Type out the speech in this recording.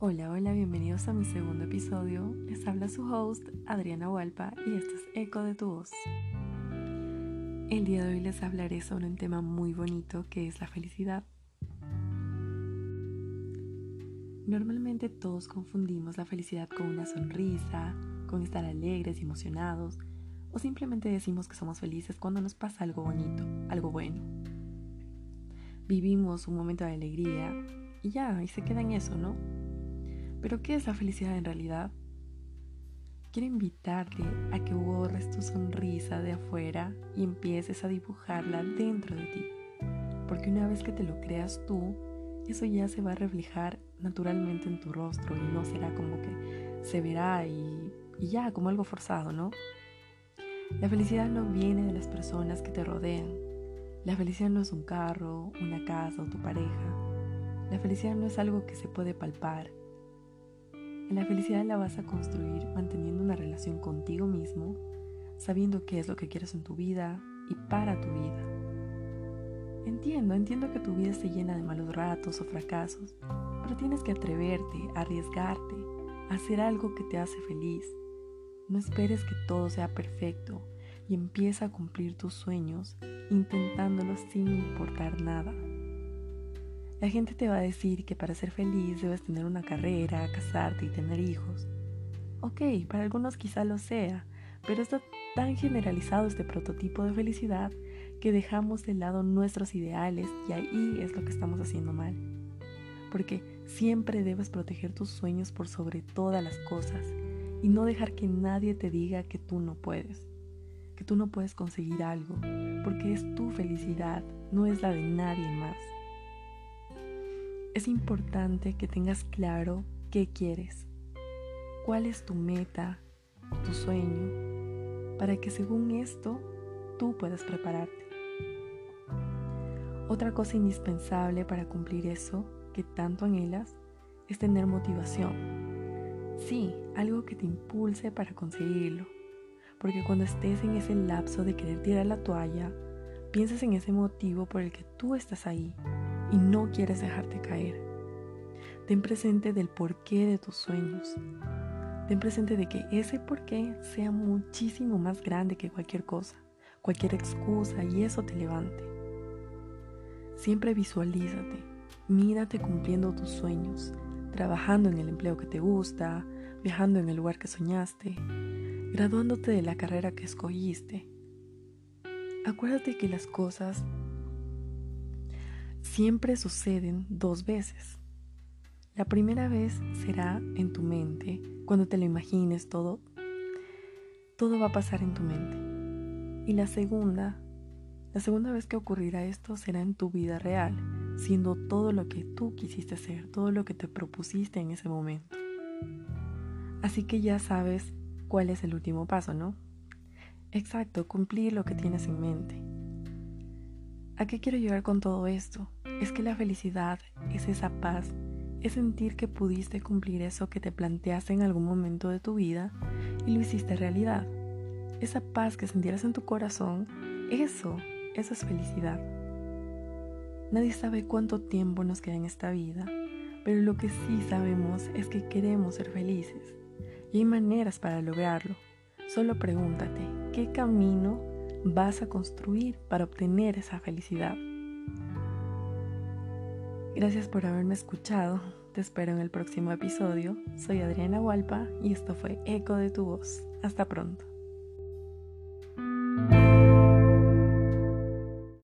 Hola, hola, bienvenidos a mi segundo episodio. Les habla su host, Adriana Hualpa, y esto es Eco de tu voz. El día de hoy les hablaré sobre un tema muy bonito que es la felicidad. Normalmente todos confundimos la felicidad con una sonrisa, con estar alegres y emocionados, o simplemente decimos que somos felices cuando nos pasa algo bonito, algo bueno. Vivimos un momento de alegría y ya, y se queda en eso, ¿no? Pero ¿qué es la felicidad en realidad? Quiero invitarte a que borres tu sonrisa de afuera y empieces a dibujarla dentro de ti. Porque una vez que te lo creas tú, eso ya se va a reflejar naturalmente en tu rostro y no será como que se verá y, y ya como algo forzado, ¿no? La felicidad no viene de las personas que te rodean. La felicidad no es un carro, una casa o tu pareja. La felicidad no es algo que se puede palpar, la felicidad la vas a construir manteniendo una relación contigo mismo, sabiendo qué es lo que quieres en tu vida y para tu vida. Entiendo, entiendo que tu vida esté llena de malos ratos o fracasos, pero tienes que atreverte, arriesgarte, hacer algo que te hace feliz. No esperes que todo sea perfecto y empieza a cumplir tus sueños intentándolos sin importar nada. La gente te va a decir que para ser feliz debes tener una carrera, casarte y tener hijos. Ok, para algunos quizá lo sea, pero está tan generalizado este prototipo de felicidad que dejamos de lado nuestros ideales y ahí es lo que estamos haciendo mal. Porque siempre debes proteger tus sueños por sobre todas las cosas y no dejar que nadie te diga que tú no puedes, que tú no puedes conseguir algo, porque es tu felicidad, no es la de nadie más. Es importante que tengas claro qué quieres, cuál es tu meta, tu sueño, para que según esto tú puedas prepararte. Otra cosa indispensable para cumplir eso que tanto anhelas es tener motivación. Sí, algo que te impulse para conseguirlo. Porque cuando estés en ese lapso de querer tirar la toalla, piensas en ese motivo por el que tú estás ahí y no quieres dejarte caer. Ten presente del porqué de tus sueños. Ten presente de que ese porqué sea muchísimo más grande que cualquier cosa, cualquier excusa y eso te levante. Siempre visualízate, mírate cumpliendo tus sueños, trabajando en el empleo que te gusta, viajando en el lugar que soñaste, graduándote de la carrera que escogiste. Acuérdate que las cosas siempre suceden dos veces. La primera vez será en tu mente, cuando te lo imagines todo, todo va a pasar en tu mente. Y la segunda, la segunda vez que ocurrirá esto será en tu vida real, siendo todo lo que tú quisiste hacer, todo lo que te propusiste en ese momento. Así que ya sabes cuál es el último paso, ¿no? Exacto, cumplir lo que tienes en mente. ¿A qué quiero llegar con todo esto? Es que la felicidad es esa paz, es sentir que pudiste cumplir eso que te planteaste en algún momento de tu vida y lo hiciste realidad. Esa paz que sentieras en tu corazón, eso, eso es felicidad. Nadie sabe cuánto tiempo nos queda en esta vida, pero lo que sí sabemos es que queremos ser felices y hay maneras para lograrlo. Solo pregúntate, ¿qué camino vas a construir para obtener esa felicidad. Gracias por haberme escuchado. Te espero en el próximo episodio. Soy Adriana Hualpa y esto fue Eco de tu voz. Hasta pronto.